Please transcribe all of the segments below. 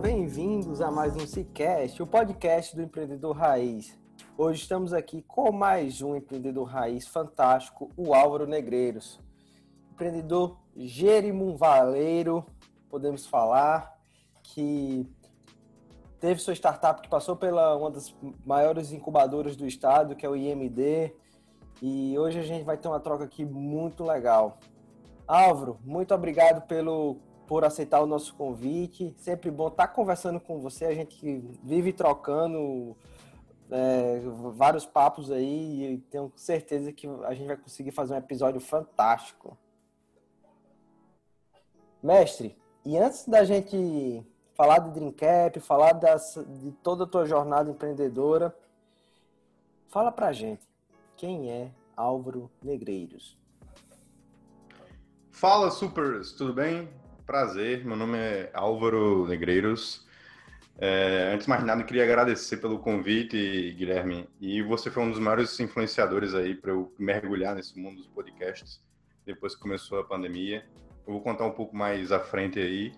Bem-vindos a mais um Cicast, o podcast do empreendedor raiz. Hoje estamos aqui com mais um empreendedor raiz fantástico, o Álvaro Negreiros. Empreendedor Valeiro, podemos falar, que teve sua startup que passou pela uma das maiores incubadoras do estado, que é o IMD, e hoje a gente vai ter uma troca aqui muito legal. Álvaro, muito obrigado pelo por aceitar o nosso convite. Sempre bom estar conversando com você. A gente vive trocando é, vários papos aí e tenho certeza que a gente vai conseguir fazer um episódio fantástico. Mestre, e antes da gente falar de Dreamcap, falar das, de toda a tua jornada empreendedora, fala pra gente, quem é Álvaro Negreiros? Fala, Supers, tudo bem? Prazer. Meu nome é Álvaro Negreiros. É, antes de mais nada, queria agradecer pelo convite, Guilherme. E você foi um dos maiores influenciadores aí para eu mergulhar nesse mundo dos podcasts depois que começou a pandemia. Eu vou contar um pouco mais à frente aí.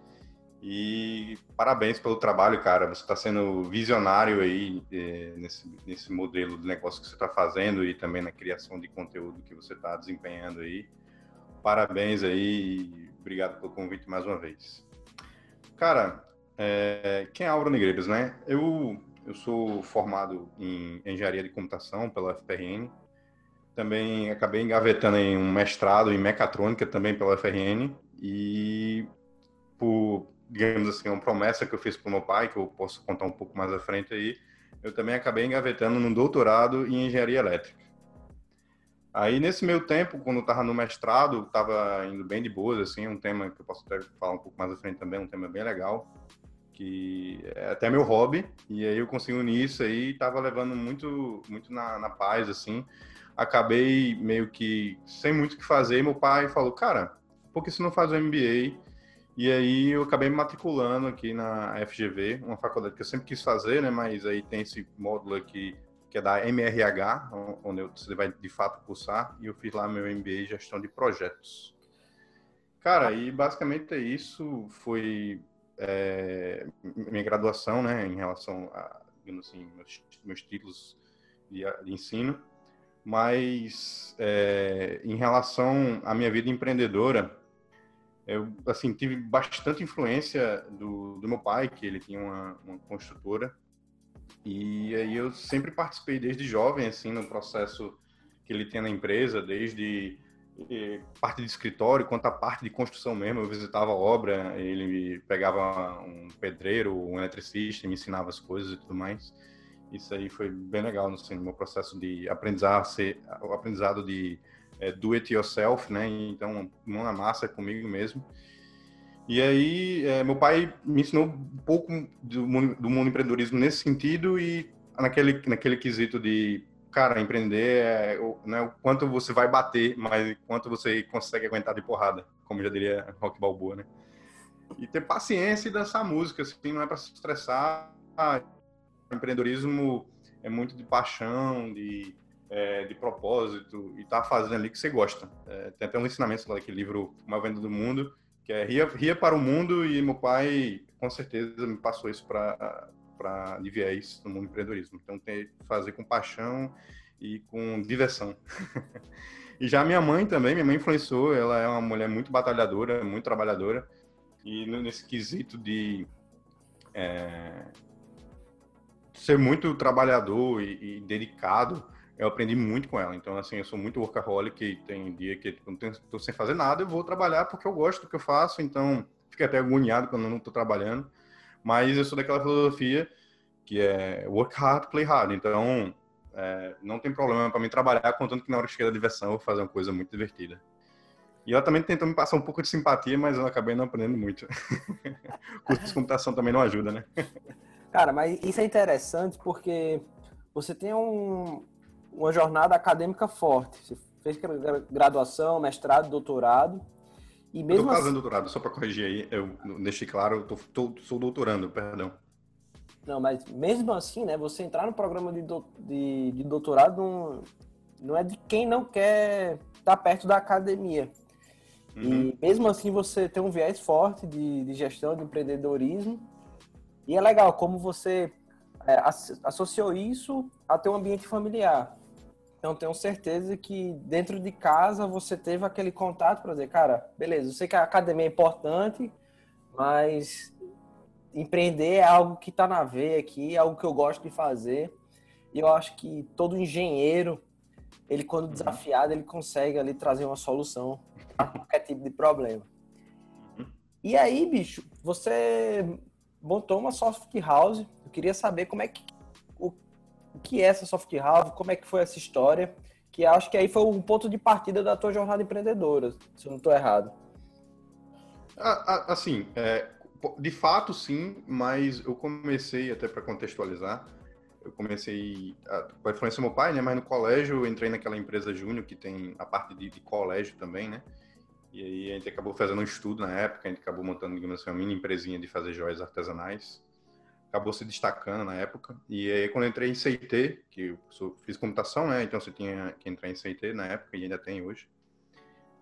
E parabéns pelo trabalho, cara. Você está sendo visionário aí é, nesse, nesse modelo de negócio que você está fazendo e também na criação de conteúdo que você está desempenhando aí. Parabéns aí Obrigado pelo convite mais uma vez. Cara, é, quem é Álvaro Negreiros, né? Eu, eu sou formado em engenharia de computação pela FRN. Também acabei engavetando em um mestrado em mecatrônica também pela FRN. E por, digamos assim, uma promessa que eu fiz para o meu pai, que eu posso contar um pouco mais à frente aí, eu também acabei engavetando num doutorado em engenharia elétrica. Aí, nesse meio tempo, quando eu estava no mestrado, estava indo bem de boas, assim, um tema que eu posso até falar um pouco mais à frente também, um tema bem legal, que é até meu hobby, e aí eu consegui unir isso aí, estava levando muito, muito na, na paz, assim. Acabei meio que sem muito o que fazer, e meu pai falou, cara, por que você não faz o MBA? E aí eu acabei me matriculando aqui na FGV, uma faculdade que eu sempre quis fazer, né, mas aí tem esse módulo aqui que é da MRH, onde você vai de fato cursar, e eu fiz lá meu MBA em gestão de projetos. Cara, e basicamente é isso. Foi é, minha graduação, né, em relação a, digamos assim, meus, meus títulos de, de, ensino. Mas é, em relação à minha vida empreendedora, eu assim tive bastante influência do, do meu pai, que ele tinha uma, uma construtora e aí eu sempre participei desde jovem, assim, no processo que ele tinha na empresa, desde eh, parte de escritório quanto a parte de construção mesmo. Eu visitava a obra, ele pegava um pedreiro, um eletricista, me ensinava as coisas e tudo mais. Isso aí foi bem legal assim, no meu processo de aprendizar, ser, o aprendizado de é, do it yourself, né? Então, mão na massa comigo mesmo. E aí, é, meu pai me ensinou um pouco do mundo, do mundo empreendedorismo nesse sentido e naquele, naquele quesito de, cara, empreender é, né, o quanto você vai bater, mas quanto você consegue aguentar de porrada, como já diria Rock Balboa, né? E ter paciência e dançar música, assim, não é para se estressar. O empreendedorismo é muito de paixão, de é, de propósito e tá fazendo ali que você gosta. É, tem até um ensinamento lá daquele livro Uma Venda do Mundo, que é ria, ria para o mundo e meu pai com certeza me passou isso para para de viés no mundo do empreendedorismo. Então tem que fazer com paixão e com diversão. e já minha mãe também, minha mãe influenciou, ela é uma mulher muito batalhadora, muito trabalhadora e nesse quesito de é, ser muito trabalhador e, e dedicado, eu aprendi muito com ela. Então, assim, eu sou muito workaholic e tem dia que tipo, não estou sem fazer nada, eu vou trabalhar porque eu gosto do que eu faço, então fico até agoniado quando eu não estou trabalhando. Mas eu sou daquela filosofia que é work hard, play hard. Então, é, não tem problema para mim trabalhar, contanto que na hora que chega a diversão eu vou fazer uma coisa muito divertida. E ela também tentou me passar um pouco de simpatia, mas eu acabei não aprendendo muito. curso de computação também não ajuda, né? Cara, mas isso é interessante porque você tem um, uma jornada acadêmica forte. Você fez graduação, mestrado, doutorado. E mesmo eu tô fazendo assim... doutorado, só para corrigir aí, eu deixei claro, eu tô, tô, sou doutorando, perdão. Não, mas mesmo assim, né, você entrar no programa de, do, de, de, doutorado não, não é de quem não quer estar perto da academia. Uhum. E mesmo assim você tem um viés forte de, de gestão, de empreendedorismo. E é legal como você é, associou isso a ter um ambiente familiar. Então, tenho certeza que dentro de casa você teve aquele contato para dizer, cara, beleza, eu sei que a academia é importante, mas empreender é algo que está na veia aqui, é algo que eu gosto de fazer. E eu acho que todo engenheiro, ele quando uhum. desafiado, ele consegue ali trazer uma solução a qualquer tipo de problema. E aí, bicho, você montou uma soft house. Eu queria saber como é que o que é essa soft house, como é que foi essa história, que acho que aí foi um ponto de partida da tua jornada empreendedora, se eu não estou errado. Assim, é, de fato sim, mas eu comecei, até para contextualizar, eu comecei com a influência do meu pai, né? Mas no colégio eu entrei naquela empresa júnior que tem a parte de, de, colégio também, né? E aí a gente acabou fazendo um estudo na época, a gente acabou montando, digamos assim, uma mini empresinha de fazer joias artesanais acabou se destacando na época. E aí, quando eu entrei em CIT, que eu fiz computação, né? Então você tinha que entrar em CIT na época e ainda tem hoje.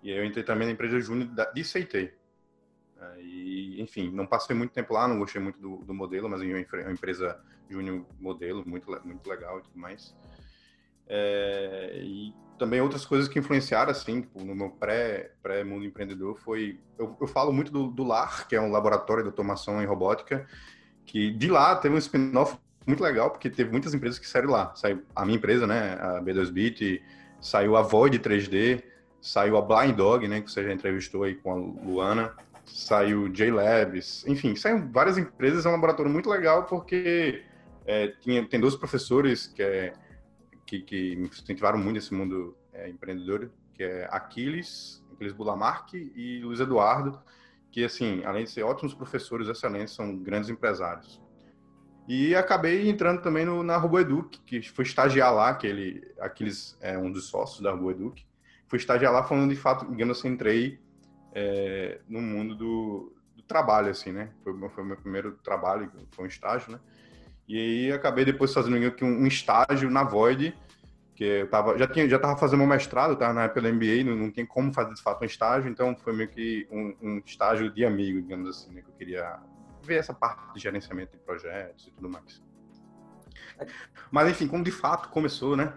E aí eu entrei também na empresa júnior de CIT. E, enfim, não passei muito tempo lá, não gostei muito do, do modelo, mas é uma empresa júnior modelo, muito, muito legal e tudo mais. É, e também outras coisas que influenciaram, assim, tipo, no meu pré-mundo pré empreendedor foi... Eu, eu falo muito do, do LAR, que é um laboratório de automação em robótica, que de lá teve um spin-off muito legal, porque teve muitas empresas que saíram lá. Saiu a minha empresa, né, a B2Bit, saiu a Void 3D, saiu a Blind Dog, né, que você já entrevistou aí com a Luana, saiu J-Labs, enfim, saíram várias empresas, é um laboratório muito legal, porque é, tinha, tem dois professores que, é, que, que me incentivaram muito nesse mundo é, empreendedor, que é Aquiles, Aquiles Bulamark e Luiz Eduardo, que, assim, além de ser ótimos professores excelentes, são grandes empresários. E acabei entrando também no, na RoboEduc, que foi estagiar lá, que ele, aqueles, é um dos sócios da RoboEduc. Fui estagiar lá falando de fato, digamos assim, entrei é, no mundo do, do, trabalho, assim, né? Foi, foi o meu primeiro trabalho, foi um estágio, né? E aí acabei depois fazendo um, um estágio na Void, que eu tava, já tinha, já estava fazendo meu mestrado, estava na época da MBA, não, não tem como fazer de fato um estágio, então foi meio que um, um estágio de amigo, digamos assim, né, que eu queria ver essa parte de gerenciamento de projetos e tudo mais. Mas enfim, como de fato começou, né,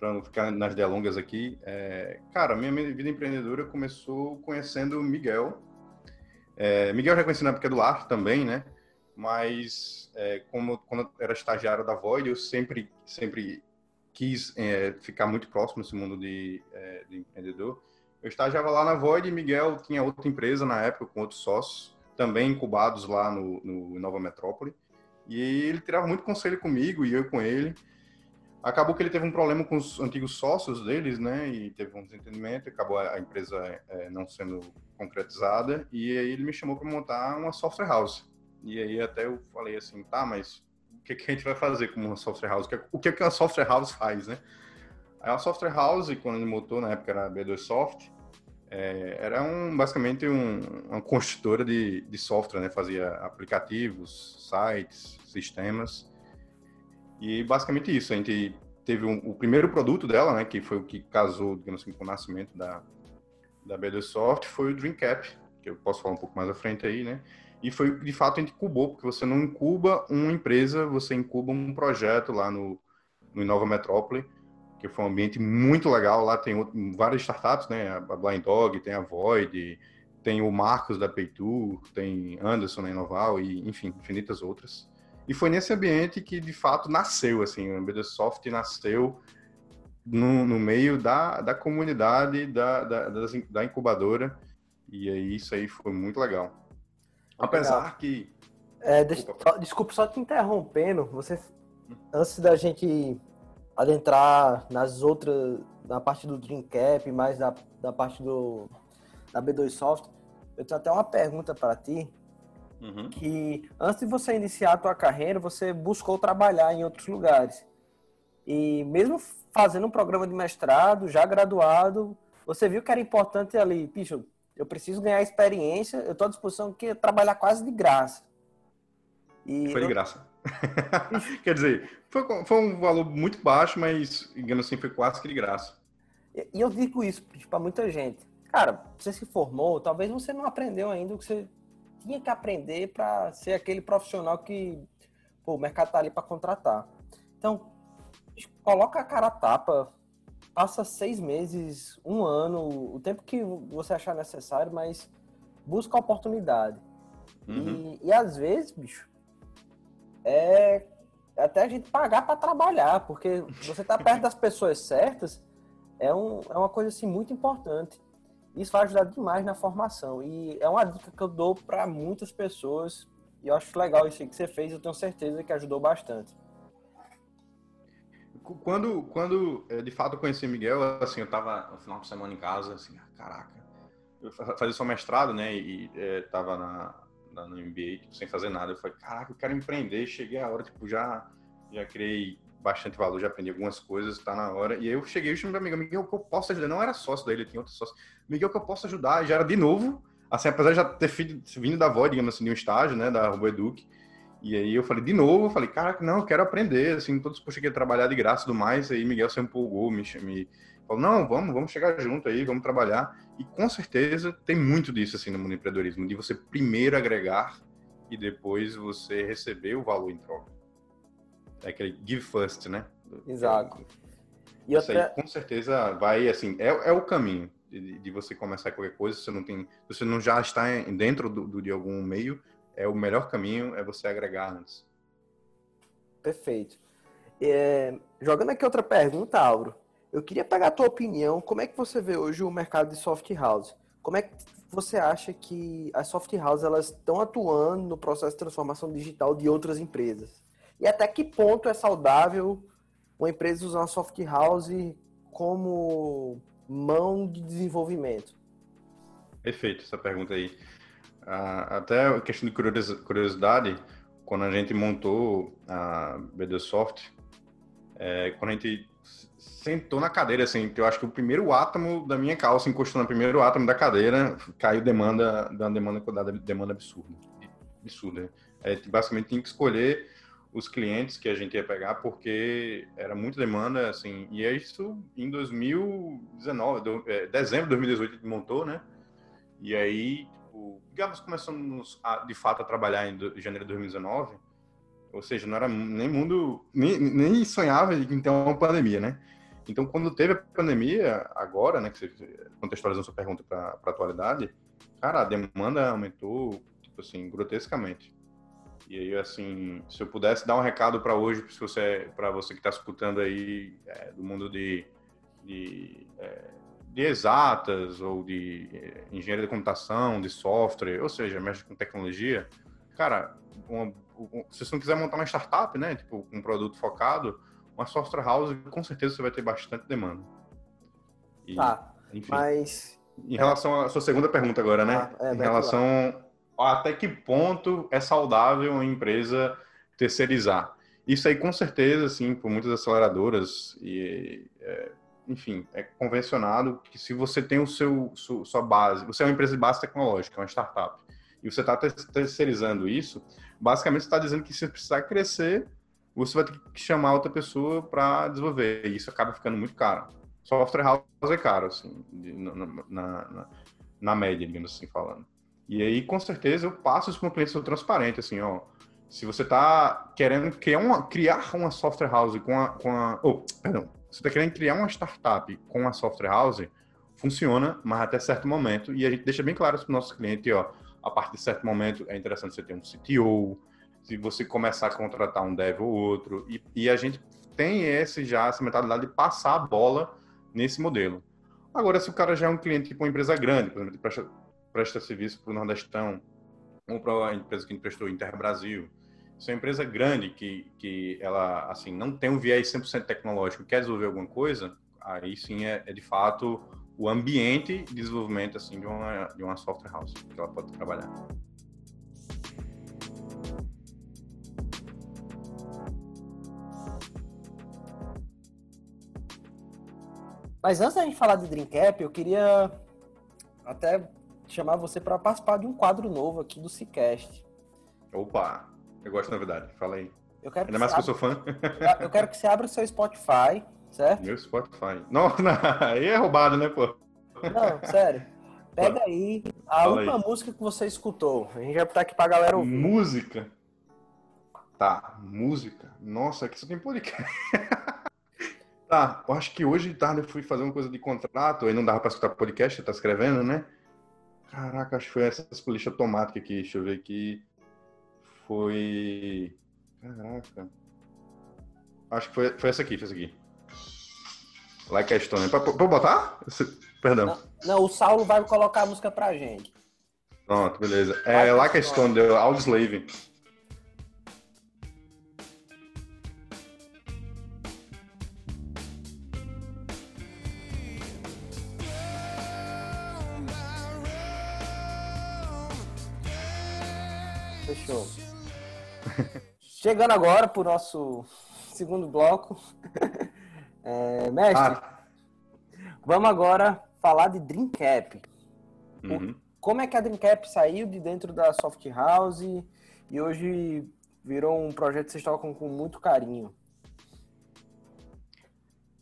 para não ficar nas delongas aqui, é, cara, minha vida empreendedora começou conhecendo Miguel. É, Miguel já conheci na época do LAR também, né, mas é, como quando eu era estagiário da Void, eu sempre, sempre quis é, ficar muito próximo desse mundo de, é, de, empreendedor. Eu estagiava lá na Void e Miguel tinha outra empresa na época com outros sócios, também incubados lá no, no Nova Metrópole. E ele tirava muito conselho comigo e eu com ele. Acabou que ele teve um problema com os antigos sócios deles, né? E teve um desentendimento, acabou a empresa é, não sendo concretizada. E aí ele me chamou para montar uma software house. E aí até eu falei assim, tá, mas o que, que a gente vai fazer como uma software house, o que, que a software house faz, né? A software house, quando ele montou, na época era a B2Soft, é, era um, basicamente um, uma construtora de, de software, né? Fazia aplicativos, sites, sistemas. E basicamente isso, a gente teve um, o primeiro produto dela, né, que foi o que casou, digamos assim, com o nascimento da, da BD Soft, foi o Dreamcap, que eu posso falar um pouco mais à frente aí, né? E foi, de fato, a gente incubou, porque você não incuba uma empresa, você incuba um projeto lá no, no Inova Metrópole, que foi um ambiente muito legal. Lá tem várias startups, né? A Blind Dog, tem a Void, tem o Marcos da Peitu, tem Anderson na Inoval e, enfim, infinitas outras. E foi nesse ambiente que, de fato, nasceu, assim, o Embedsoft nasceu no, no, meio da, da comunidade da, da, da, incubadora. E aí isso aí foi muito legal. Apesar que. É, só, desculpa só te interrompendo. Você, antes da gente adentrar nas outras, na parte do Dreamcap, mais da, da parte do da B2 Soft, eu tenho até uma pergunta para ti. Uhum. Que antes de você iniciar a tua carreira, você buscou trabalhar em outros lugares. E mesmo fazendo um programa de mestrado, já graduado, você viu que era importante ali, bicho, eu preciso ganhar experiência, eu estou à disposição que trabalhar quase de graça. E Foi de eu... graça. Quer dizer, foi, foi, um valor muito baixo, mas, engano assim, foi quase que de graça. E, eu digo isso para muita gente. Cara, você se formou, talvez você não aprendeu ainda o que você tinha que aprender para ser aquele profissional que pô, o mercado tá ali para contratar. Então, coloca a cara a tapa, passa seis meses, um ano, o tempo que você achar necessário, mas busca a oportunidade. Uhum. E, e às vezes, bicho, é até a gente pagar para trabalhar, porque você tá perto das pessoas certas é, um, é uma coisa assim muito importante. Isso vai ajudar demais na formação. E é uma dica que eu dou para muitas pessoas. E eu acho legal isso que você fez, eu tenho certeza que ajudou bastante. Quando, quando eh, de fato eu conheci Miguel, assim, eu tava no final de semana em casa, assim, ah, caraca. Eu fazia só mestrado, né, e é, tava na, na, no MBA, tipo, sem fazer nada. Eu falei, caraca, eu quero empreender. Cheguei a hora, tipo, já, já criei bastante valor, já aprendi algumas coisas, tá na hora. E aí eu cheguei e chamei meu amigo, Miguel, que eu posso ajudar? Não era sócio dele, tinha outro sócio. Miguel, que eu posso ajudar? E já era de novo, assim, apesar de já ter vindo da voz, digamos assim, de um estágio, né, da RoboEduc. E aí eu falei, de novo, eu falei, cara, não, eu quero aprender, assim, todos que eu trabalhar de graça e tudo mais. Aí Miguel se empolgou, me, me falou, não, vamos, vamos chegar junto aí, vamos trabalhar. E com certeza tem muito disso, assim, no mundo do empreendedorismo, de você primeiro agregar e depois você receber o valor em troca. É aquele give first, né? Exato. E Isso aí, com certeza, vai, assim, é, é o caminho de, de, você começar qualquer coisa. Você não tem, você não já está dentro do, do, de algum meio, é o melhor caminho é você agregar antes. Perfeito. É, jogando aqui outra pergunta, Auro. Eu queria pegar a tua opinião. Como é que você vê hoje o mercado de soft house? Como é que você acha que as soft houses elas estão atuando no processo de transformação digital de outras empresas? E até que ponto é saudável uma empresa usar uma soft house como mão de desenvolvimento? Perfeito essa pergunta aí. Até a questão de curiosidade, quando a gente montou a BDSoft, é, quando a gente sentou na cadeira, assim, eu acho que o primeiro átomo da minha calça encostou no primeiro átomo da cadeira, caiu demanda, da demanda, da demanda absurda. Absurda. É, basicamente tinha que escolher os clientes que a gente ia pegar porque era muita demanda, assim, e é isso em 2019, do, é, dezembro de 2018 a gente montou, né? E aí tipo, digamos, começamos a, de fato a trabalhar em janeiro de 2019, ou seja, não era nem mundo, nem, nem sonhava em ter uma pandemia, né? Então, quando teve a pandemia, agora, né, que você contextualizando sua pergunta para a atualidade, cara, a demanda aumentou, tipo assim, grotescamente. E aí, assim, se eu pudesse dar um recado para hoje, para você, você que está escutando aí é, do mundo de, de é, de exatas ou de eh, engenharia de computação, de software, ou seja, mexe com tecnologia, cara, uma, se você não quiser montar uma startup, né, tipo um produto focado, uma software house, com certeza você vai ter bastante demanda. E, tá, enfim, mas... Em relação à sua segunda pergunta agora, né? Ah, é, em relação até que ponto é saudável uma empresa terceirizar. Isso aí, com certeza, assim, por muitas aceleradoras e é, enfim, é convencionado que se você tem o seu sua base, você é uma empresa de base tecnológica, uma startup, e você está terceirizando isso, basicamente você está dizendo que se precisar crescer, você vai ter que chamar outra pessoa para desenvolver. E isso acaba ficando muito caro. Software house é caro, assim, na, na, na, média, digamos assim, falando. E aí, com certeza, eu passo isso para o cliente sou transparente, assim, ó. Se você está querendo criar uma, criar uma software house com a, com a oh, perdão, você está querendo criar uma startup com a software house, funciona, mas até certo momento, e a gente deixa bem claro para o nosso cliente, ó, a partir de certo momento é interessante você ter um CTO, se você começar a contratar um dev ou outro, e, e a gente tem esse já, essa mentalidade de passar a bola nesse modelo. Agora, se o cara já é um cliente tipo uma empresa grande, por exemplo, presta, presta serviço para o Nordestão, ou para a empresa que prestou Inter Brasil, se é uma empresa grande que, que ela assim não tem um viés 100% tecnológico, quer desenvolver alguma coisa, aí sim é, é de fato o ambiente de desenvolvimento assim de uma, de uma software house que ela pode trabalhar. Mas antes da gente falar de Dreamcap, eu queria até chamar você para participar de um quadro novo aqui do Cicast. Opa, eu gosto da novidade, fala aí. Eu quero Ainda mais que eu sou fã. Eu quero que você abra o seu Spotify, certo? Meu Spotify. Não, não, aí é roubado, né, pô? Não, sério. Pega aí a Fala última aí. música que você escutou. A gente vai botar aqui pra galera ouvir. Música? Tá, música. Nossa, aqui só tem podcast. Tá, eu acho que hoje de tarde eu fui fazer uma coisa de contrato, aí não dava pra escutar podcast, você tá escrevendo, né? Caraca, acho que foi essa polícia automática aqui, deixa eu ver aqui. Foi. Caraca. Acho que foi, foi essa aqui, foi essa aqui. Like a Stone. Pra botar? Perdão. Não, não, o Saulo vai colocar a música pra gente. Pronto, beleza. É Like a Stone, do Audioslave. Chegando agora para o nosso segundo bloco. É, mestre, ah. vamos agora falar de Dreamcap. Uhum. Como é que a Dreamcap saiu de dentro da Soft House e hoje virou um projeto que vocês tocam com muito carinho?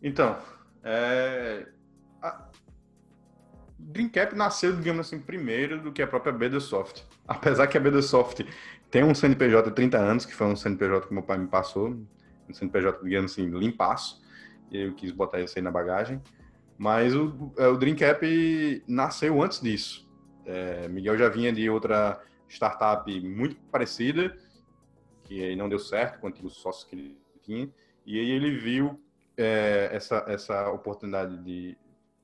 Então, é... a Dreamcap nasceu, digamos assim, primeiro do que a própria Beda Soft. Apesar que a Beda Soft tem um CNPJ de 30 anos, que foi um CNPJ que meu pai me passou, um CNPJ, digamos assim, limpaço, e eu quis botar isso aí na bagagem. Mas o, é, o Dreamcap nasceu antes disso. É, Miguel já vinha de outra startup muito parecida, que aí não deu certo com o antigo sócio que ele tinha, e aí ele viu é, essa, essa oportunidade de,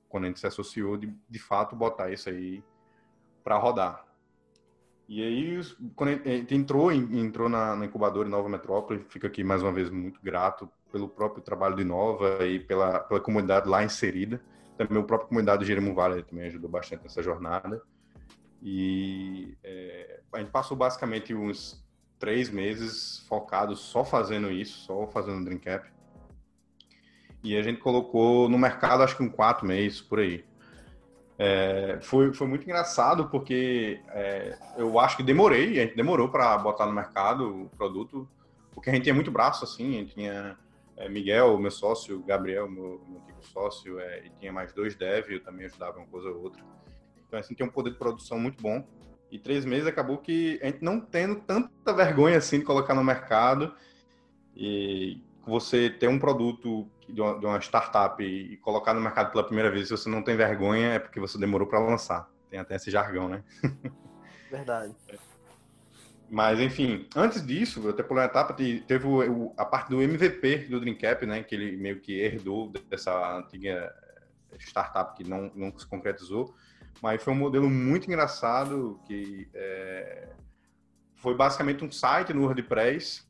quando a gente se associou, de, de fato botar isso aí para rodar. E aí, quando a gente entrou, entrou na, na incubadora Nova Metrópole, fico aqui mais uma vez muito grato pelo próprio trabalho de Nova e pela, pela comunidade lá inserida. Também a própria comunidade do Jeremo Vale também ajudou bastante nessa jornada. E é, a gente passou basicamente uns três meses focados só fazendo isso, só fazendo Dreamcap. E a gente colocou no mercado, acho que um quatro meses por aí. É, foi, foi muito engraçado porque é, eu acho que demorei, a gente demorou para botar no mercado o produto, porque a gente tinha muito braço assim, a gente tinha é, Miguel, meu sócio, Gabriel, meu, meu antigo sócio, é, e tinha mais dois dev, eu também ajudava uma coisa ou outra. Então assim, tinha um poder de produção muito bom. E três meses acabou que a gente não tendo tanta vergonha assim de colocar no mercado e você ter um produto de uma, de uma, startup e colocar no mercado pela primeira vez, se você não tem vergonha, é porque você demorou para lançar. Tem até esse jargão, né? Verdade. Mas, enfim, antes disso, até por uma etapa, teve o, a parte do MVP do Dreamcap, né? Que ele meio que herdou dessa antiga startup que não, não se concretizou. Mas foi um modelo muito engraçado que é, foi basicamente um site no WordPress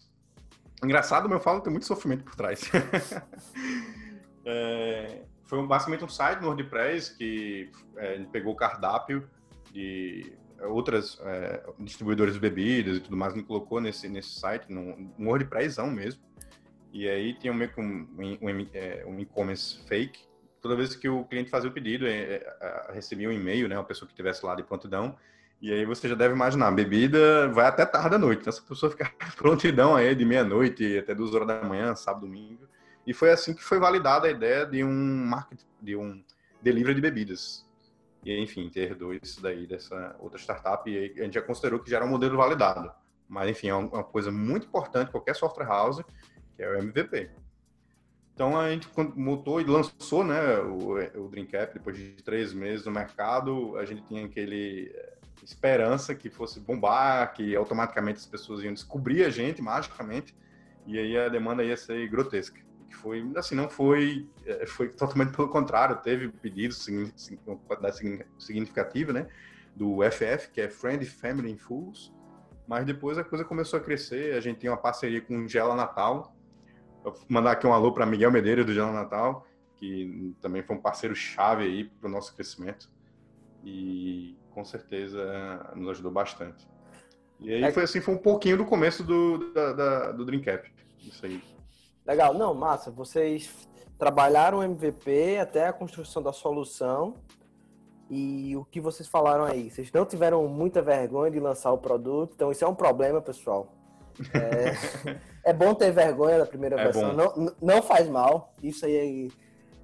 Engraçado, meu falo tem muito sofrimento por trás. é, foi basicamente um site no WordPress que é, pegou o cardápio de outras é, distribuidores de bebidas e tudo mais, me colocou nesse, nesse site, num, num WordPressão mesmo. E aí tinha meio que um, um, é, um e-commerce fake. Toda vez que o cliente fazia o pedido, é, é, recebia um e-mail, né, uma pessoa que estivesse lá de prontidão, E aí você já deve imaginar, bebida vai até tarde da noite. Então, essa pessoa fica prontidão aí de meia-noite até duas horas da manhã, sábado, domingo. E foi assim que foi validada a ideia de um market, de um delivery de bebidas. E enfim, ter dois daí dessa outra startup, e a gente já considerou que já era um modelo validado. Mas enfim, é uma coisa muito importante qualquer software house, que é o MVP. Então a gente montou e lançou né, o, o Dreamcap depois de três meses no mercado. A gente tinha aquele esperança que fosse bombar, que automaticamente as pessoas iam descobrir a gente magicamente, e aí a demanda ia ser grotesca. Que foi, assim, não foi, é, foi totalmente pelo contrário, teve pedidos significativa, né, do FF, que é Friend, Family and Fools, mas depois a coisa começou a crescer, a gente tem uma parceria com o Gela Natal, Vou mandar aqui um alô para Miguel Medeiros do Gela Natal, que também foi um parceiro chave aí para o nosso crescimento e com certeza nos ajudou bastante. E aí é... foi assim, foi um pouquinho do começo do, da, da, do Dreamcap. Isso aí. Legal, não, massa. Vocês trabalharam o MVP até a construção da solução. E o que vocês falaram aí? Vocês não tiveram muita vergonha de lançar o produto, então isso é um problema, pessoal. É, é bom ter vergonha da primeira é versão, não, não faz mal. Isso aí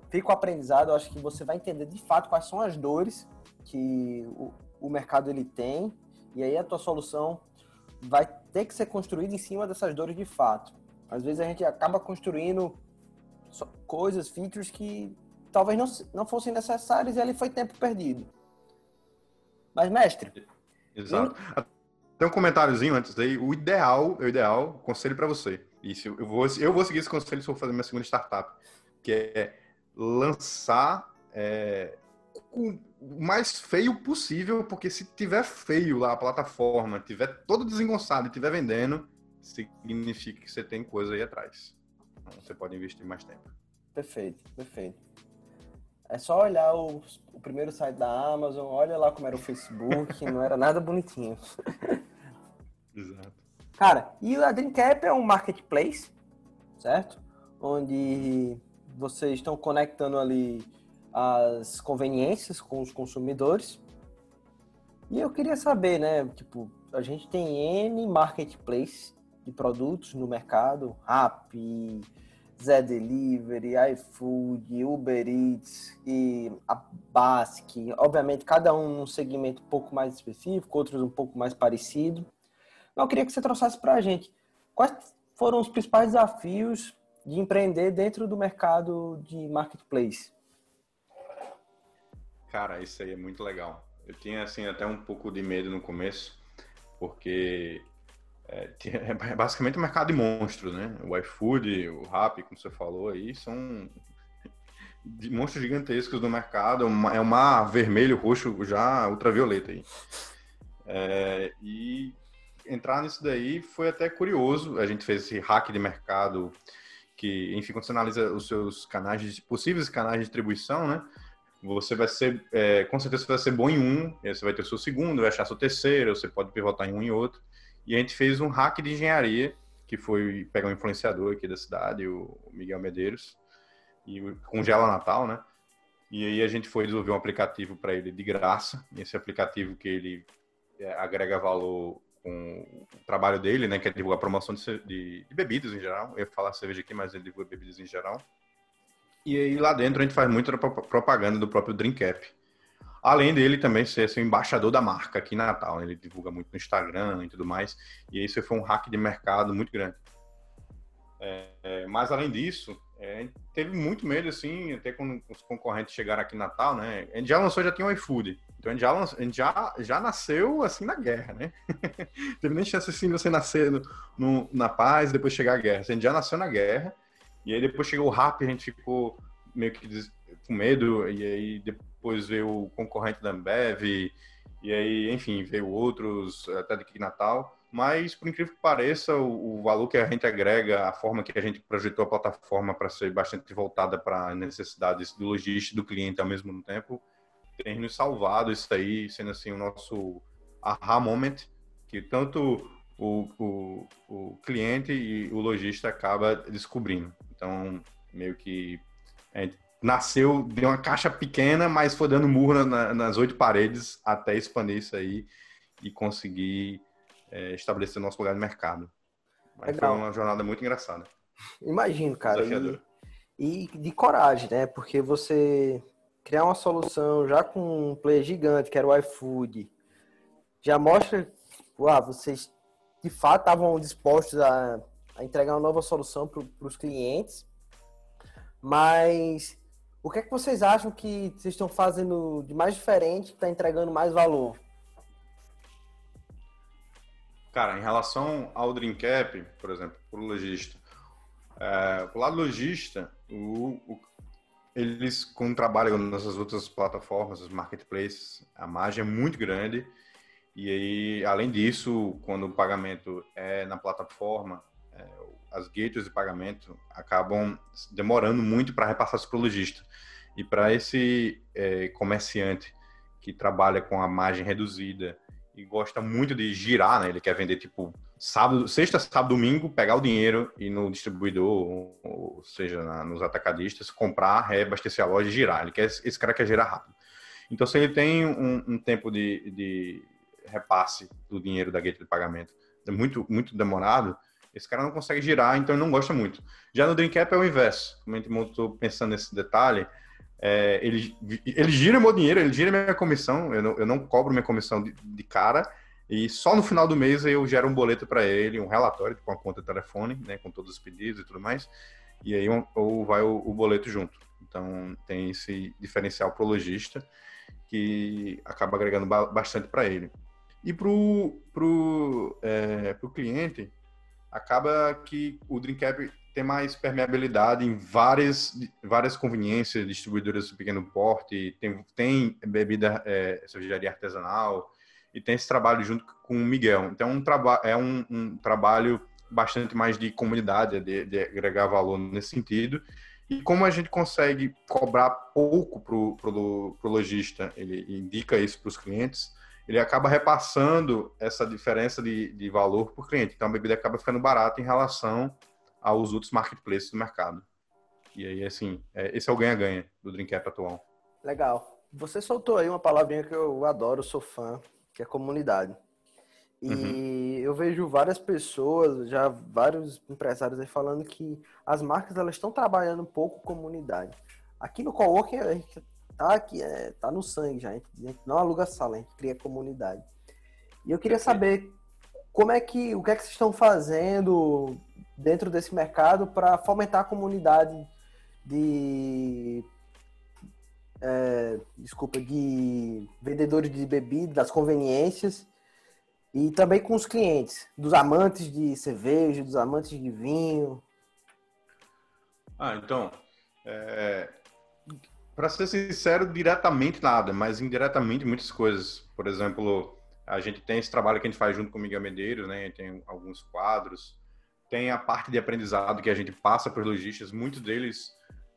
fica o aprendizado. Eu acho que você vai entender de fato quais são as dores que o, o mercado ele tem, e aí a tua solução vai ter que ser construída em cima dessas dores de fato. Às vezes a gente acaba construindo coisas, features que talvez não, não fossem necessárias e ali foi tempo perdido. Mas, mestre. Exato. Tem um comentáriozinho antes aí. O ideal, o ideal, conselho para você. Isso, eu vou, eu vou seguir esse conselho se eu for fazer minha segunda startup, que é lançar é, o mais feio possível, porque se tiver feio lá a plataforma, tiver todo desengonçado e tiver vendendo, significa que você tem coisa aí atrás. Então, você pode investir mais tempo. Perfeito, perfeito. É só olhar o, o primeiro site da Amazon, olha lá como era o Facebook, não era nada bonitinho. Exato. Cara, e a Dreamcap é um marketplace, certo? Onde vocês estão conectando ali as conveniências com os consumidores. E eu queria saber, né, tipo, a gente tem N marketplace de produtos no mercado, Rappi, Zé Delivery, iFood, Uber Eats e a Basque. Obviamente, cada um num segmento um pouco mais específico, outros um pouco mais parecido. Mas eu queria que você trouxesse para a gente quais foram os principais desafios de empreender dentro do mercado de marketplace. Cara, isso aí é muito legal. Eu tinha, assim, até um pouco de medo no começo, porque é, é basicamente um mercado de monstros, né? O iFood, o Rappi, como você falou aí, são monstros gigantescos do mercado. É um mar vermelho, roxo, já ultravioleta aí. É, e entrar nisso daí foi até curioso. A gente fez esse hack de mercado que, enfim, quando você analisa os seus canais, de, possíveis canais de distribuição, né? Você vai ser, é, com certeza você vai ser bom em um, você vai ter o seu segundo, vai achar seu terceiro, você pode pivotar em um e outro. E a gente fez um hack de engenharia, que foi pegar um influenciador aqui da cidade, o Miguel Medeiros, e com Gela Natal, né? E aí a gente foi desenvolver um aplicativo para ele de graça, esse aplicativo que ele é, agrega valor com o trabalho dele, né, que é divulgar promoção de, de, de bebidas em geral. Eu ia falar cerveja aqui, mas ele divulga bebidas em geral. E aí lá dentro a gente faz muita propaganda do próprio Dreamcap. Além dele também ser assim, embaixador da marca aqui em Natal. Né? Ele divulga muito no Instagram e tudo mais. E isso foi um hack de mercado muito grande. É, é, mas além disso, é, teve muito medo, assim, até quando os concorrentes chegaram aqui em Natal, né? A gente já lançou, já tinha o iFood. Então a gente já, lançou, a gente já, já nasceu, assim, na guerra, né? teve nem chance, assim, de você nascer no, no, na paz e depois chegar à guerra. A gente já nasceu na guerra. E aí depois chegou o rap, a gente ficou meio que com medo, e aí depois veio o concorrente da Ambev, e aí, enfim, veio outros, até daqui Natal. Mas, por incrível que pareça, o, o, valor que a gente agrega, a forma que a gente projetou a plataforma para ser bastante voltada para necessidades do logística do cliente ao mesmo tempo, tem nos salvado isso aí, sendo assim o nosso aha moment, que tanto o, o, o cliente e o lojista acaba descobrindo. Então, meio que nasceu de uma caixa pequena, mas foi dando murro na, nas oito paredes até expandir isso aí. e conseguir é, estabelecer o nosso lugar no mercado. Mas Legal. foi uma jornada muito engraçada. Imagino, cara. E, e, de coragem, né? Porque você criar uma solução já com um player gigante, que era o iFood, já mostra, ah, vocês de fato estavam dispostos a, entregar uma nova solução para os clientes. Mas o que é que vocês acham que vocês estão fazendo de mais diferente que está entregando mais valor? Cara, em relação ao Dreamcap, por exemplo, para o lojista, é, o lado lojista, o, o, eles, quando trabalham nessas outras plataformas, os marketplaces, a margem é muito grande. E aí, além disso, quando o pagamento é na plataforma, é, as gateways de pagamento acabam demorando muito para repassar isso para o lojista. E para esse é, comerciante que trabalha com a margem reduzida e gosta muito de girar, né? Ele quer vender tipo sábado, sexta, sábado, domingo, pegar o dinheiro e no distribuidor, ou, seja, na, nos atacadistas, comprar, reabastecer a loja e girar. Ele quer, esse cara quer girar rápido. Então, se ele tem um, um tempo de, de, repasse do dinheiro da guia de pagamento muito, muito demorado, esse cara não consegue girar, então ele não gosta muito. Já no Dreamcap é o inverso. Estou pensando nesse detalhe, é, ele, ele gira meu dinheiro, ele gira minha comissão, eu não, eu não cobro minha comissão de, de, cara, e só no final do mês eu gero um boleto para ele, um relatório com a conta de telefone, né, com todos os pedidos e tudo mais, e aí um, ou vai o, o, boleto junto. Então tem esse diferencial pro lojista que acaba agregando ba bastante para ele. E pro, pro, é, pro cliente, acaba que o Dreamcap tem mais permeabilidade em várias, várias conveniências, distribuidoras de pequeno porte, tem, tem bebida, é, cervejaria artesanal, e tem esse trabalho junto com o Miguel. Então, um traba é um, um trabalho bastante mais de comunidade, de, de, agregar valor nesse sentido. E como a gente consegue cobrar pouco para o lojista, ele indica isso para os clientes, ele acaba repassando essa diferença de, de valor o cliente. Então, a bebida acaba ficando barata em relação aos outros marketplaces do mercado. E aí, assim, é, esse é o ganha-ganha do Dreamcap atual. Legal. Você soltou aí uma palavrinha que eu adoro, sou fã, que é comunidade. E uhum. eu vejo várias pessoas, já vários empresários aí falando que as marcas elas estão trabalhando um pouco comunidade. Aqui no Coworking a gente tá aqui, é, tá no sangue já, a gente, a gente não aluga sala, a gente cria comunidade. E eu queria saber como é que, o que é que vocês estão fazendo dentro desse mercado para fomentar a comunidade de é, desculpa de vendedores de bebidas, das conveniências e também com os clientes, dos amantes de cerveja, dos amantes de vinho. Ah, então, é, para ser sincero, diretamente nada, mas indiretamente muitas coisas. Por exemplo, a gente tem esse trabalho que a gente faz junto com o Miguel Medeiros, né? Tem alguns quadros tem a parte de aprendizado que a gente passa para os lojistas, muitos deles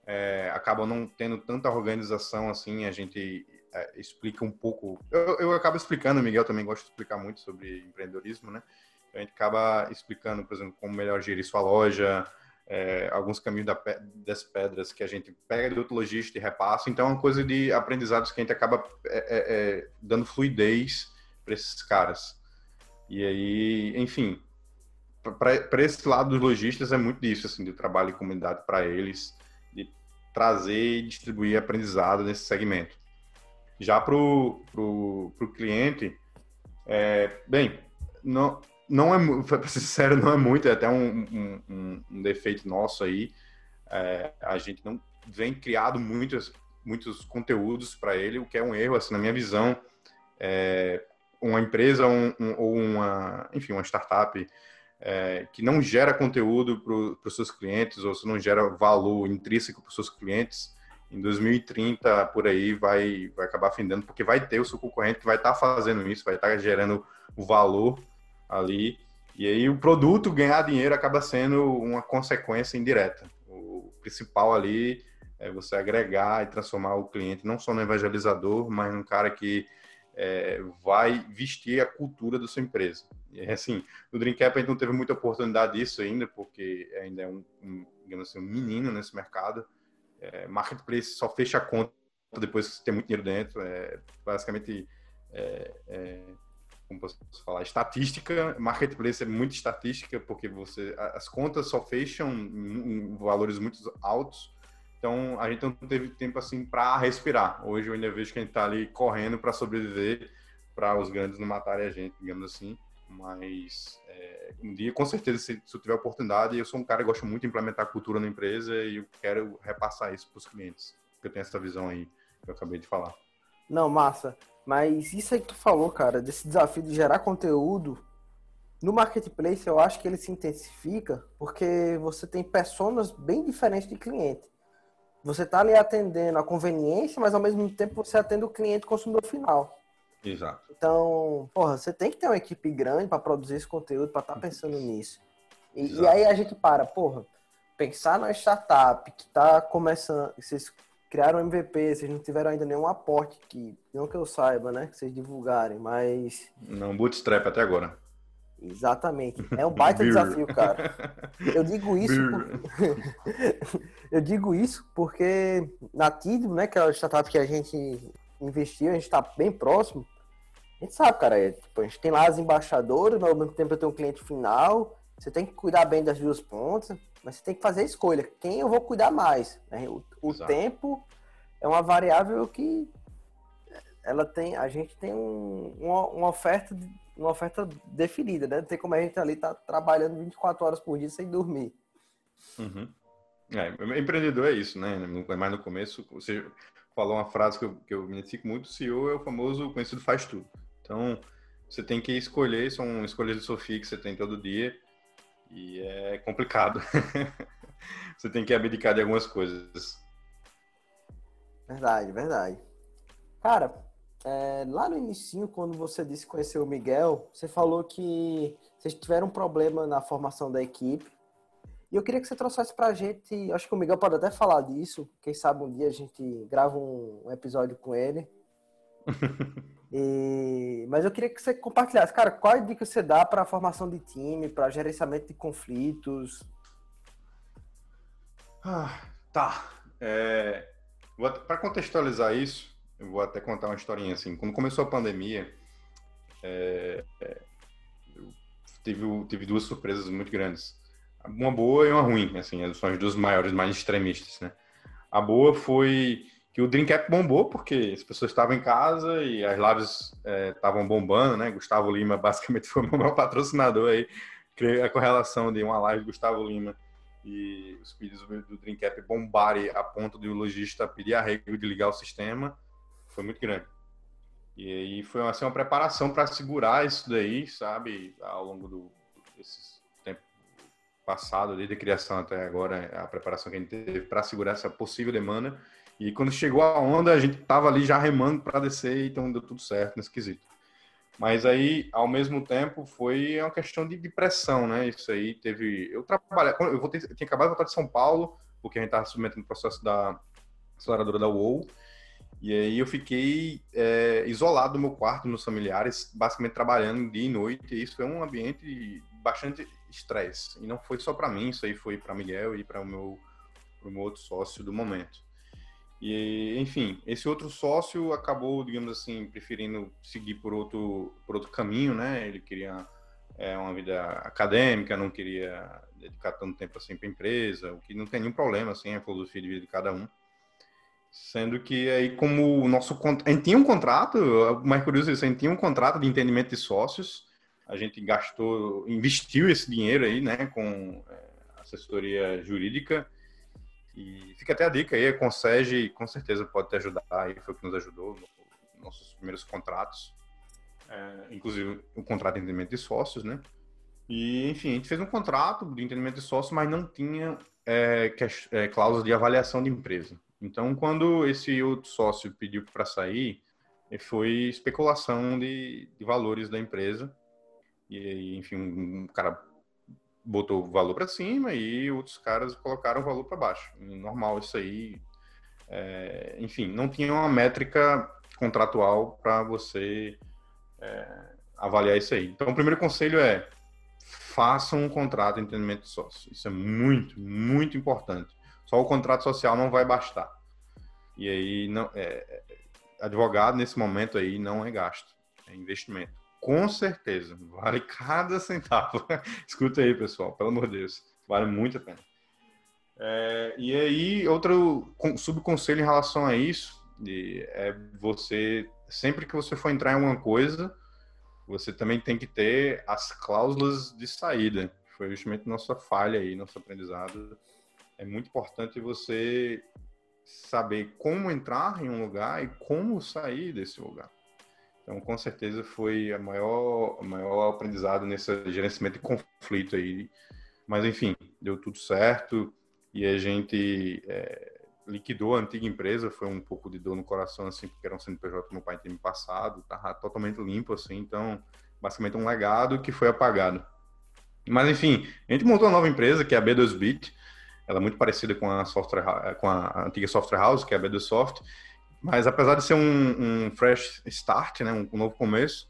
é, acabam não tendo tanta organização assim, a gente é, explica um pouco. Eu, eu acabo explicando, o Miguel também gosta de explicar muito sobre empreendedorismo, né? A gente acaba explicando, por exemplo, como melhor gerir sua loja, é, alguns caminhos da, das pedras que a gente pega de outro lojista e repassa. Então, é uma coisa de aprendizados que a gente acaba é, é, é dando fluidez para esses caras. E aí, enfim, para esse lado dos lojistas é muito disso, assim, de trabalho em comunidade para eles, de trazer e distribuir aprendizado nesse segmento. Já para o cliente, é, bem, não, não é, para ser sincero, não é muito, é até um, um, um defeito nosso aí. É, a gente não vem criado muitos, muitos conteúdos para ele, o que é um erro, assim, na minha visão. É, uma empresa um, ou uma, enfim, uma startup é, que não gera conteúdo para os seus clientes ou se não gera valor intrínseco para os seus clientes, em 2030 por aí vai, vai acabar afindando, porque vai ter o seu concorrente que vai estar tá fazendo isso, vai estar tá gerando o valor ali, e aí o produto ganhar dinheiro acaba sendo uma consequência indireta. O principal ali é você agregar e transformar o cliente não só no evangelizador, mas num cara que é, vai vestir a cultura da sua empresa. E, assim, no Dreamcap a gente não teve muita oportunidade disso ainda, porque ainda é um, um digamos assim, um menino nesse mercado. É, marketplace só fecha a conta depois que tem muito dinheiro dentro. É, basicamente, é, é, como posso falar, estatística. Marketplace é muito estatística, porque você as contas só fecham em valores muito altos. Então, a gente não teve tempo assim para respirar. Hoje eu ainda vejo que a gente está ali correndo para sobreviver, para os grandes não matarem a gente, digamos assim. Mas é, um dia, com certeza, se, se eu tiver oportunidade, eu sou um cara que gosta muito de implementar cultura na empresa e eu quero repassar isso para os clientes. Eu tenho essa visão aí que eu acabei de falar. Não, massa. Mas isso aí que tu falou, cara, desse desafio de gerar conteúdo, no marketplace eu acho que ele se intensifica porque você tem personas bem diferentes de cliente. Você está ali atendendo a conveniência, mas ao mesmo tempo você atende o cliente consumidor final. Exato. Então, porra, você tem que ter uma equipe grande para produzir esse conteúdo, para estar tá pensando nisso. E, e, aí a gente para, porra, pensar na startup que está começando, vocês criaram um MVP, vocês não tiveram ainda nenhum aporte que, não que eu saiba, né, que vocês divulgarem, mas não bootstrap até agora. Exatamente. É um baita desafio, cara. Eu digo isso por... eu digo isso porque na Tidmo, né, que é a startup que a gente investiu, a gente está bem próximo. A gente sabe, cara, é, tipo, a gente tem lá as embaixadoras, mas ao mesmo tempo eu tenho um cliente final. Você tem que cuidar bem das duas pontas, mas você tem que fazer a escolha. Quem eu vou cuidar mais? Né? O, o tempo é uma variável que ela tem, a gente tem um, uma, uma, oferta uma oferta definida, né? Não tem como a gente ali tá trabalhando 24 horas por dia sem dormir. Uhum. É, empreendedor é isso, né? Mais no começo, você falou uma frase que eu, que eu me identifico muito, o CEO é o famoso conhecido faz tudo. Então, você tem que escolher, são escolhas de Sofia que você tem todo dia, e é complicado. você tem que abdicar de algumas coisas. Verdade, verdade. Cara, é, lá no início, quando você disse que conheceu o Miguel, você falou que vocês tiveram um problema na formação da equipe. E eu queria que você trouxesse pra gente, acho que o Miguel pode até falar disso, quem sabe um dia a gente grava um, episódio com ele. e, mas eu queria que você compartilhasse, cara, qual a dica você dá para formação de time, para gerenciamento de conflitos? Ah, tá. É, para contextualizar isso, eu vou até contar uma historinha assim. Quando começou a pandemia, é, é, eu tive, tive duas surpresas muito grandes uma boa e uma ruim, assim, são as duas maiores, mais extremistas, né? A boa foi que o Dream Cap bombou, porque as pessoas estavam em casa e as lives estavam é, bombando, né? Gustavo Lima basicamente foi o meu patrocinador aí, a correlação de uma live do Gustavo Lima e os pedidos do Dream Cap bombarem a ponto de o lojista pedir arrego de ligar o sistema, foi muito grande. E aí foi assim, uma preparação para segurar isso daí, sabe, ao longo do, desses passado, desde a criação até agora, a preparação que a gente teve para segurar essa possível demanda. E quando chegou a onda, a gente estava ali já remando para descer, então deu tudo certo nesse quesito. Mas aí, ao mesmo tempo, foi uma questão de, de pressão, né? Isso aí teve. Eu trabalhei. Eu, voltei, eu tinha acabado de voltar de São Paulo, porque a gente estava submetendo o processo da aceleradora da UOL. E aí eu fiquei é, isolado no meu quarto, meus familiares, basicamente trabalhando dia e noite. E isso foi um ambiente bastante estresse. E não foi só para mim, isso aí foi para Miguel e para o meu, meu outro sócio do momento. E, enfim, esse outro sócio acabou, digamos assim, preferindo seguir por outro, por outro caminho, né? Ele queria é, uma vida acadêmica, não queria dedicar tanto tempo assim para a empresa, o que não tem nenhum problema, assim, é a filosofia de vida de cada um. Sendo que aí, como o nosso. A gente tinha um contrato, mais curioso isso, a gente tinha um contrato de entendimento de sócios, a gente gastou, investiu esse dinheiro aí, né, com é, assessoria jurídica. E fica até a dica aí, a com certeza pode te ajudar, aí foi o que nos ajudou nos nossos primeiros contratos, é, inclusive o contrato de entendimento de sócios, né? E, enfim, a gente fez um contrato de entendimento de sócios, mas não tinha é, é, cláusula de avaliação de empresa. Então, quando esse outro sócio pediu para sair, foi especulação de, de valores da empresa e enfim, um cara botou o valor para cima e outros caras colocaram o valor para baixo. Normal isso aí. É, enfim, não tinha uma métrica contratual para você é, avaliar isso aí. Então, o primeiro conselho é faça um contrato de entendimento de sócio. Isso é muito, muito importante. Só o contrato social não vai bastar. E aí, não, é, advogado nesse momento aí não é gasto, é investimento com certeza, vale cada centavo. Escuta aí, pessoal, pelo amor de Deus, vale muito a pena. É, e aí, outro subconselho em relação a isso é você, sempre que você for entrar em alguma coisa, você também tem que ter as cláusulas de saída. Foi justamente nossa falha aí, nosso aprendizado. É muito importante você saber como entrar em um lugar e como sair desse lugar. Então, com certeza foi a maior, a maior aprendizado nesse gerenciamento de conflito aí. Mas, enfim, deu tudo certo e a gente é, liquidou a antiga empresa. Foi um pouco de dor no coração, assim, porque era um CNPJ que meu pai tinha passado, tava totalmente limpo, assim. Então, basicamente um legado que foi apagado. Mas, enfim, a gente montou uma nova empresa, que é a B2Bit. Ela é muito parecida com a, software, com a antiga Software House, que é a B2Soft mas apesar de ser um, um fresh start, né, um, novo começo,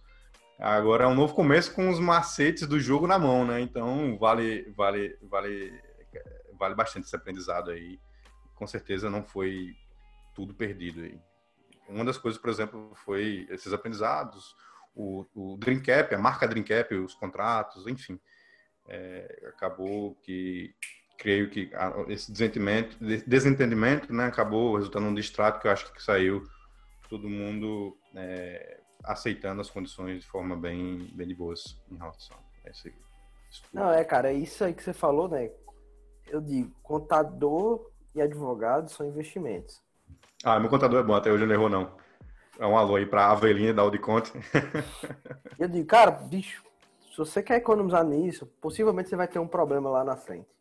agora é um novo começo com os macetes do jogo na mão, né? Então vale, vale, vale, vale bastante esse aprendizado aí. Com certeza não foi tudo perdido aí. Uma das coisas, por exemplo, foi esses aprendizados, o, o Dreamcap, a marca Dreamcap, os contratos, enfim. É, acabou que creio que esse desentendimento, desentendimento né, acabou resultando num distrato que eu acho que saiu todo mundo é, aceitando as condições de forma bem, bem de boas em relação a esse Não, é, cara, isso aí que você falou, né? Eu digo, contador e advogado são investimentos. Ah, meu contador é bom, até hoje não errou, não. É um alô aí pra Avelina da Audiconte. eu digo, cara, bicho, se você quer economizar nisso, possivelmente você vai ter um problema lá na frente.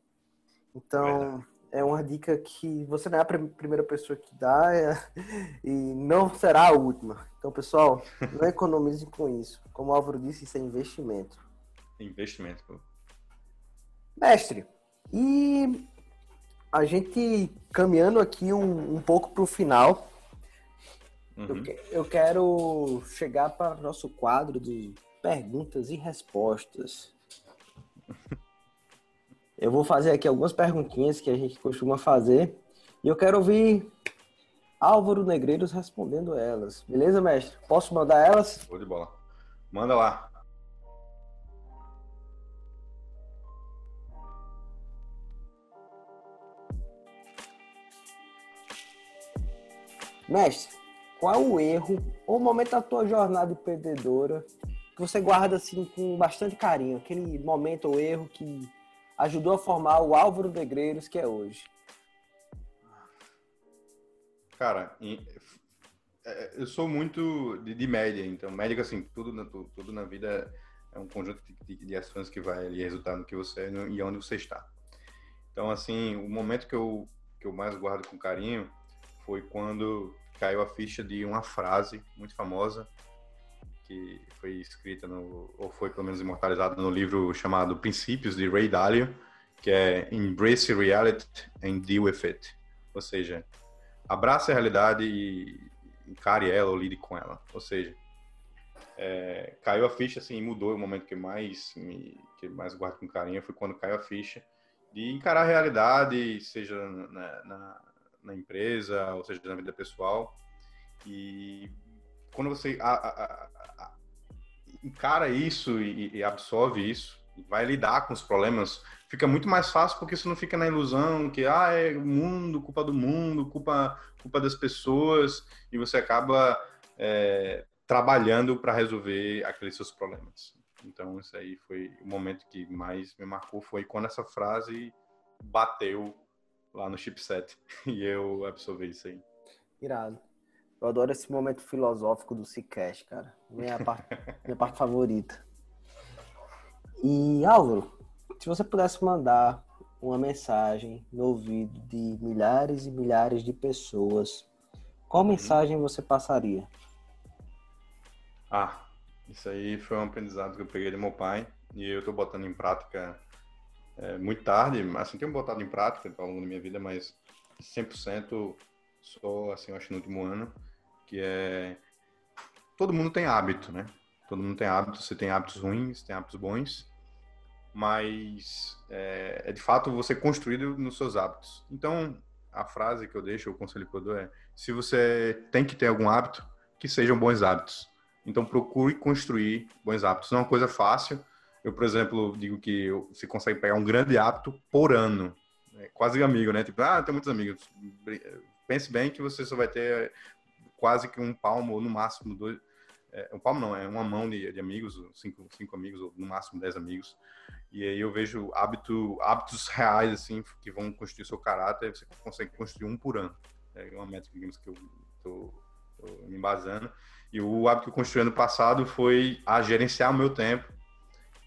Então, é uma dica que você não é a primeira pessoa que dá é, e não será a última. Então, pessoal, não economizem com isso. Como o Álvaro disse, isso é investimento. Investimento. Pô. Mestre, e a gente caminhando aqui um, um pouco para o final, uhum. eu, eu quero chegar para o nosso quadro de perguntas e respostas. Eu vou fazer aqui algumas perguntinhas que a gente costuma fazer e eu quero ouvir Álvaro Negreiros respondendo elas. Beleza, mestre? Posso mandar elas? Vou de bola. Manda lá. Mestre, qual o erro ou momento da tua jornada empreendedora que você guarda assim com bastante carinho? Aquele momento ou erro que ajudou a formar o Álvaro Negreiros que é hoje? Cara, é, eu sou muito de, média, então média assim, tudo na, tudo na vida é um conjunto de, de, de ações que vai resultar no que você é e onde você está. Então, assim, o momento que eu, que eu mais guardo com carinho foi quando caiu a ficha de uma frase muito famosa que foi escrita no, ou foi pelo menos imortalizada no livro chamado Princípios de Ray Dalio, que é Embrace Reality and Deal with It. Ou seja, abrace a realidade e encare ela ou lide com ela. Ou seja, é, caiu a ficha assim, mudou o momento que mais me, que mais guardo com carinho foi quando caiu a ficha de encarar a realidade, seja na, na, na empresa, ou seja na vida pessoal, e quando você a, a, a, encara isso e, e, absorve isso, vai lidar com os problemas, fica muito mais fácil porque você não fica na ilusão que ah, é o mundo, culpa do mundo, culpa, culpa das pessoas, e você acaba é, trabalhando para resolver aqueles seus problemas. Então, isso aí foi o momento que mais me marcou, foi quando essa frase bateu lá no chipset e eu absorvi isso aí. Irado. Eu adoro esse momento filosófico do Cicast, cara. Minha parte, minha parte favorita. E, Álvaro, se você pudesse mandar uma mensagem no ouvido de milhares e milhares de pessoas, qual uhum. mensagem você passaria? Ah, isso aí foi um aprendizado que eu peguei do meu pai e eu estou botando em prática é, muito tarde, assim, tenho botado em prática ao longo da minha vida, mas 100% só, assim, acho no último ano, que é todo mundo tem hábito, né? Todo mundo tem hábito, você tem hábitos ruins, tem hábitos bons, mas é, é de fato você construído nos seus hábitos. Então, a frase que eu deixo, o conselho que eu dou é: se você tem que ter algum hábito, que sejam bons hábitos. Então procure construir bons hábitos. Não é uma coisa fácil. Eu, por exemplo, digo que você consegue pegar um grande hábito por ano. É quase amigo, né? Tipo, ah, tem muitos amigos. Pense bem que você só vai ter quase que um palmo, ou no máximo dois. É, um palmo não, é uma mão de, de, amigos, cinco, cinco amigos, ou no máximo dez amigos. E aí eu vejo hábito, hábitos reais, assim, que vão construir seu caráter, você consegue construir um por ano. É uma métrica, digamos, que eu tô, tô me embasando. E o hábito que eu construí ano passado foi a gerenciar o meu tempo.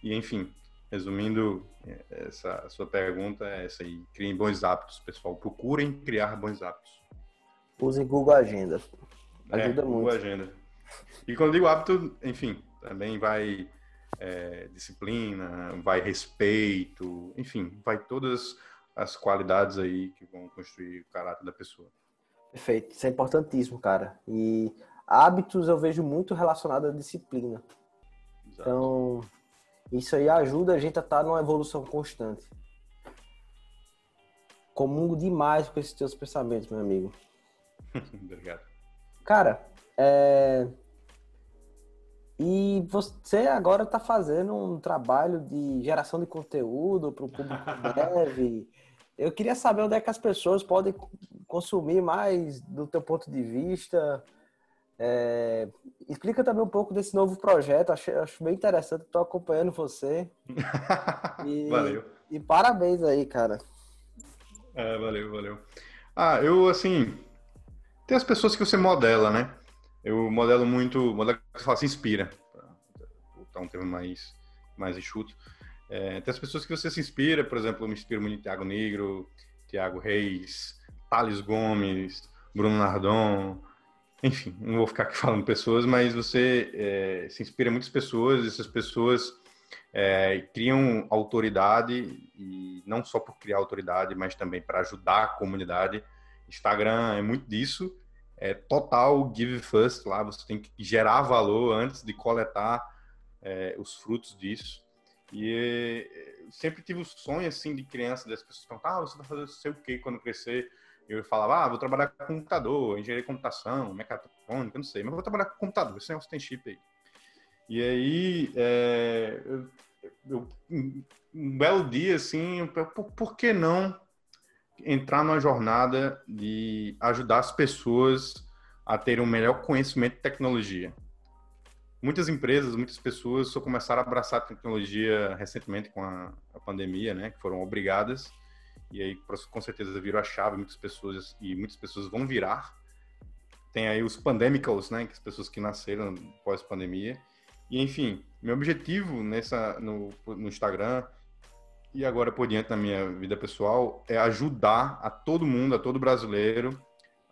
E, enfim, resumindo, essa sua pergunta é essa aí. Criem bons hábitos, pessoal. Procurem criar bons hábitos. Usem Google Agenda. É, Ajuda é, muito. Agenda. E quando digo hábito, enfim, também vai é, disciplina, vai respeito, enfim, vai todas as qualidades aí que vão construir o caráter da pessoa. Perfeito, isso é importantíssimo, cara. E hábitos eu vejo muito relacionado à disciplina. Exato. Então, isso aí ajuda a gente a estar numa evolução constante. Comungo demais com esses teus pensamentos, meu amigo. Obrigado. Cara, é... e você agora está fazendo um trabalho de geração de conteúdo para o público breve. Eu queria saber onde é que as pessoas podem consumir mais do teu ponto de vista. É... Explica também um pouco desse novo projeto. Acho, acho bem interessante. Estou acompanhando você. E, valeu. E parabéns aí, cara. É, valeu, valeu. Ah, eu assim, tem as pessoas que você modela, né? Eu modelo muito, modelo que você fala, se inspira, botar um termo mais, mais enxuto. É, tem as pessoas que você se inspira, por exemplo, eu me inspiro muito em Tiago Negro, Tiago Reis, Thales Gomes, Bruno Nardon, enfim, não vou ficar aqui falando pessoas, mas você é, se inspira em muitas pessoas, essas pessoas é, criam autoridade, e não só por criar autoridade, mas também para ajudar a comunidade Instagram é muito disso. É total give first lá. Você tem que gerar valor antes de coletar é, os frutos disso. E é, sempre tive o sonho, assim, de criança, das pessoas perguntar, ah, você vai fazer sei o quê quando crescer? Eu falava, ah, vou trabalhar com computador, engenharia de computação, mecatrônica, não sei, mas vou trabalhar com computador, esse negócio tem chip aí. E aí, é, eu, eu, um belo dia, assim, por, por que não entrar numa jornada de ajudar as pessoas a terem um melhor conhecimento de tecnologia. Muitas empresas, muitas pessoas só começaram a abraçar a tecnologia recentemente com a, a pandemia, né, que foram obrigadas, e aí com certeza virou a chave, muitas pessoas e muitas pessoas vão virar. Tem aí os pandemicals, né, que as pessoas que nasceram pós-pandemia. E enfim, meu objetivo nessa no, no Instagram e agora por diante na minha vida pessoal é ajudar a todo mundo, a todo brasileiro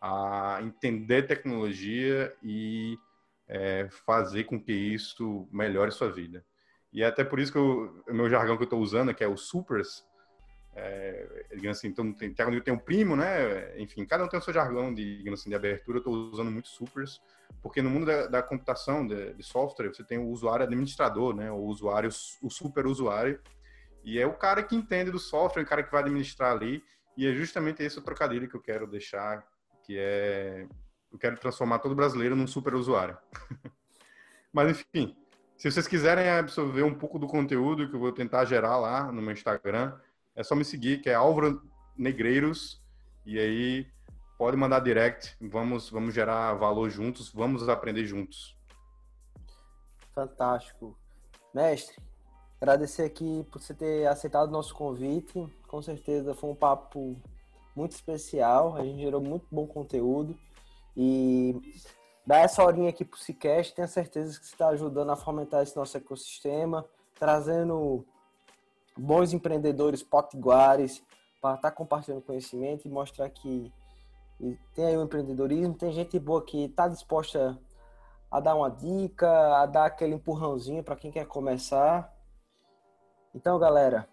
a entender tecnologia e é, fazer com que isso melhore sua vida. E é até por isso que o meu jargão que eu estou usando, que é o supers, é, digamos assim, então tem, tem, tem um primo, né? Enfim, cada um tem o seu jargão de, digamos assim, de abertura. Eu estou usando muito supers, porque no mundo da, da computação, de, de, software, você tem o usuário administrador, né? O usuário, o super usuário, e é o cara que entende do software, o cara que vai administrar ali. E é justamente esse o trocadilho que eu quero deixar, que é eu quero transformar todo brasileiro num super usuário. Mas enfim, se vocês quiserem absorver um pouco do conteúdo que eu vou tentar gerar lá no meu Instagram, é só me seguir, que é Álvaro Negreiros, e aí pode mandar direct, vamos vamos gerar valor juntos, vamos aprender juntos. Fantástico. Mestre, Agradecer aqui por você ter aceitado o nosso convite. Com certeza foi um papo muito especial. A gente gerou muito bom conteúdo. E dar essa horinha aqui para o Cicast, tenho certeza que você está ajudando a fomentar esse nosso ecossistema, trazendo bons empreendedores potiguares para estar tá compartilhando conhecimento e mostrar que tem aí o empreendedorismo, tem gente boa que está disposta a dar uma dica, a dar aquele empurrãozinho para quem quer começar. Então, galera,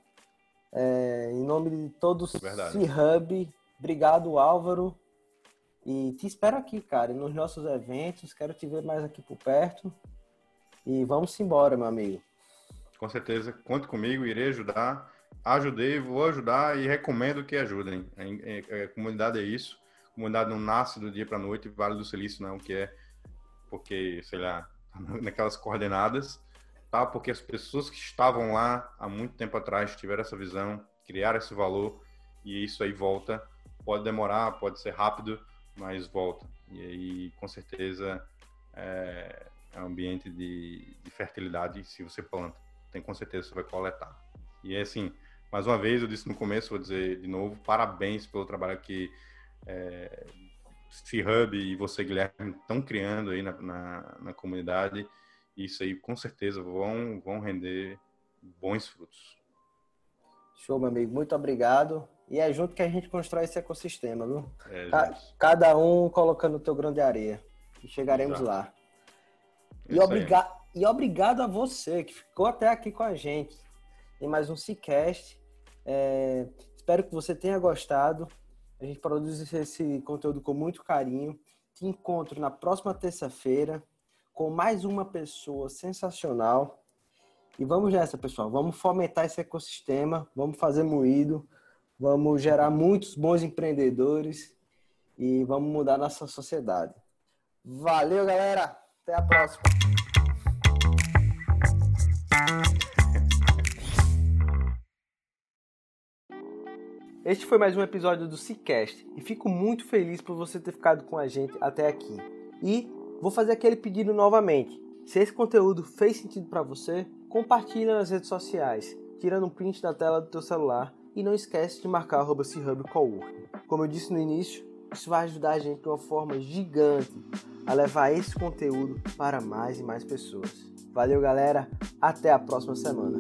é, em nome de todos C-Hub, obrigado, Álvaro. E te espero aqui, cara, nos nossos eventos. Quero te ver mais aqui por perto. E vamos embora, meu amigo. Com certeza, conte comigo, irei ajudar. Ajudei, vou ajudar e recomendo que ajudem. A, a, a comunidade é isso. A comunidade não nasce do dia para noite, Vale do Silício não, que é porque, sei lá, naquelas coordenadas, tá? Porque as pessoas que estavam lá há muito tempo atrás tiveram essa visão, criaram esse valor e isso aí volta. Pode demorar, pode ser rápido, mas volta. E aí, com certeza, é, é um ambiente de, de fertilidade se você planta. Tem com certeza você vai coletar. E é assim, mais uma vez, eu disse no começo, vou dizer de novo, parabéns pelo trabalho que é, C-Hub e você, Guilherme, estão criando aí na, na, na, comunidade. Isso aí, com certeza, vão, vão render bons frutos. Show, meu amigo. Muito obrigado. E é junto que a gente constrói esse ecossistema, viu? É, Cada um colocando o teu grão de areia. E chegaremos Exato. lá. E, obriga e obrigado a você que ficou até aqui com a gente em mais um Cicast. É, espero que você tenha gostado. A gente produz esse conteúdo com muito carinho. Te encontro na próxima terça-feira com mais uma pessoa sensacional. E vamos nessa, pessoal. Vamos fomentar esse ecossistema, vamos fazer moído, vamos gerar muitos bons empreendedores e vamos mudar nossa sociedade. Valeu, galera! Até a próxima! Este foi mais um episódio do Cicast e fico muito feliz por você ter ficado com a gente até aqui. E vou fazer aquele pedido novamente. Se esse conteúdo fez sentido para você, compartilha nas redes sociais, tirando um print da tela do teu celular e não esquece de marcar arroba Como eu disse no início, isso vai ajudar a gente de uma forma gigante a levar esse conteúdo para mais e mais pessoas. Valeu, galera. Até a próxima semana.